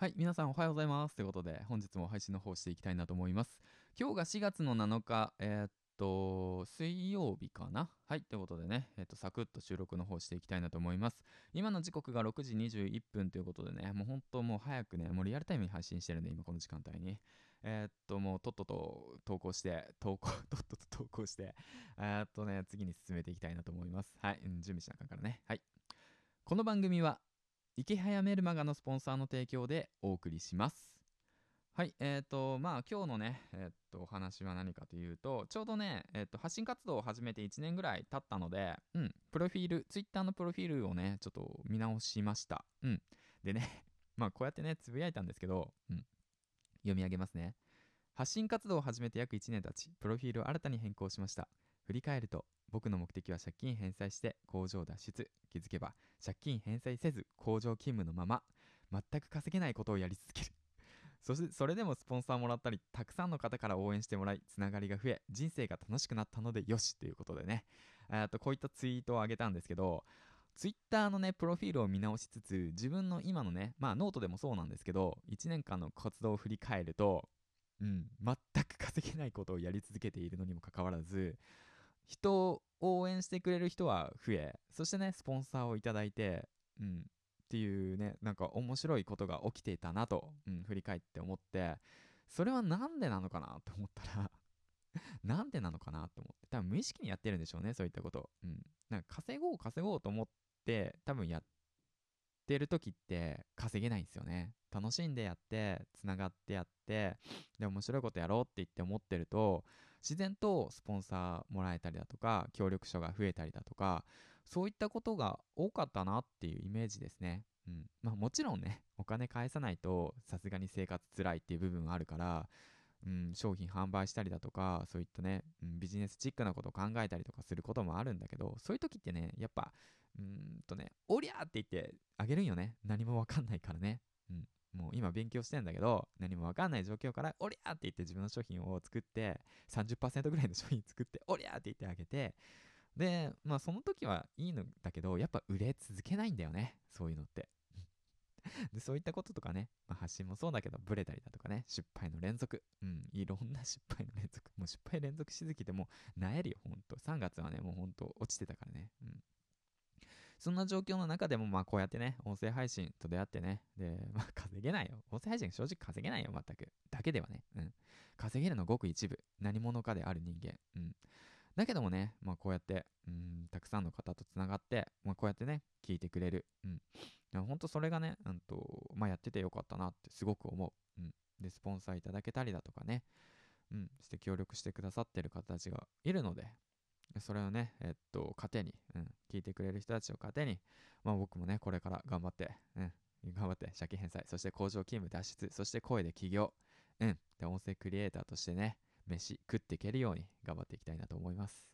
はい、皆さんおはようございます。ということで、本日も配信の方していきたいなと思います。今日が4月の7日、えーっと、水曜日かな？はい、ということでね、えーっと、サクッと収録の方していきたいなと思います。今の時刻が6時21分ということでね、もう本当もう早くね、もうリアルタイムに配信してるんで、今この時間帯に。えーっと、もうとっとと投稿して、投稿、とっとと投稿して、えっとね、次に進めていきたいなと思います。はい、準備しなあかんからね。はい。この番組は、池早メルマガのスポンサーの提供でお送りします。はい、えっ、と、まあ今日のね、えっ、と、お話は何かというと、ちょうどね、えっ、と、発信活動を始めて1年ぐらい経ったので、うん、プロフィール、ツイッターのプロフィールをね、ちょっと見直しました。うん。でね、まあこうやってね、つぶやいたんですけど、うん。読み上げますね。発信活動を始めて約1年経ち、プロフィールを新たに変更しました。振り返ると、僕の目的は借金返済して工場脱出。気づけば、借金返済せず工場勤務のまま、全く稼げないことをやり続ける。そして、それでもスポンサーもらったり、たくさんの方から応援してもらい、つながりが増え、人生が楽しくなったのでよしということでね、えーとこういったツイートを上げたんですけど、ツイッターのね、プロフィールを見直しつつ、自分の今のね、まあノートでもそうなんですけど、1年間の活動を振り返ると、うん、全く稼げないことをやり続けているのにもかかわらず、人を応援してくれる人は増え、そしてね、スポンサーをいただいて、うん、っていうね、なんか面白いことが起きていたなと、うん、振り返って思って、それはなんでなのかなと思ったら、なんでなのかなと思って、多分無意識にやってるんでしょうね、そういったこと。うん。なんか稼ごう稼ごうと思って、多分やってる時って稼げないんですよね。楽しんでやって、つながってやって、で、面白いことやろうって言って思ってると、自然とスポンサーもらえたりだとか、協力者が増えたりだとか、そういったことが多かったなっていうイメージですね。うん。まあもちろんね、お金返さないとさすがに生活つらいっていう部分はあるから、うん、商品販売したりだとか、そういったね、うんビジネスチックなことを考えたりとかすることもあるんだけど、そういう時ってね、やっぱ、うんとね、おりゃーって言ってあげるんよね。何もわかんないからね。うん。もう今勉強してんだけど、何もわかんない状況から、おりゃーって言って自分の商品を作って、30%ぐらいの商品作って、おりゃーって言ってあげて、で、まあその時はいいのだけど、やっぱ売れ続けないんだよね。そういうのって。で、そういったこととかね、まあ、発信もそうだけど、ブレたりだとかね、失敗の連続。うん、いろんな失敗の連続。もう失敗連続しすぎてもう、なえるよ、ほんと。3月はね、もうほんと落ちてたからね。うん。そんな状況の中でも、まあこうやってね、音声配信と出会ってね、で、まあ稼げないよ。音声配信正直稼げないよ、全く。だけではね。うん。稼げるのごく一部。何者かである人間。うん。だけどもね、まあこうやって、うん、たくさんの方とつながって、まあこうやってね、聞いてくれる。うん。いや、ほんとそれがね、うんと、まあやっててよかったなってすごく思う。うん。で、スポンサーいただけたりだとかね、うん、して協力してくださってる方たちがいるので、それをね、えっと、糧に、うん、聞いてくれる人たちを糧に、まあ僕もね、これから頑張って、うん、頑張って借金返済、そして工場勤務脱出、そして声で起業、うん、で、音声クリエイターとしてね、飯食っていけるように頑張っていきたいなと思います。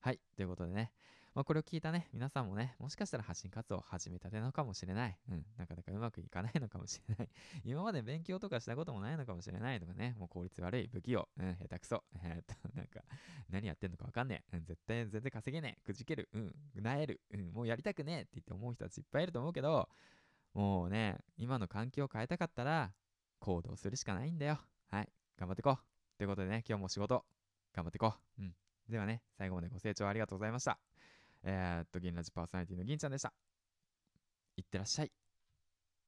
はい。ということでね、まあ、これを聞いたね、皆さんもね、もしかしたら発信活動を始めたてのかもしれない。うん。なかなかうまくいかないのかもしれない。今まで勉強とかしたこともないのかもしれないとかね、もう効率悪い、不器用、うん、下手くそ。えーっと、なんか、何やってんのかわかんねえ。うん、絶対全然稼げねえ。くじける。うん、なえる。うん、もうやりたくねえって言って思う人たちいっぱいいると思うけど、もうね、今の環境を変えたかったら、行動するしかないんだよ。はい。頑張っていこう。ということでね、今日も仕事、頑張っていこう。うん。ではね、最後までご清聴ありがとうございました。えー、っと、銀ラジパーソナリティの銀ちゃんでした。いってらっしゃい。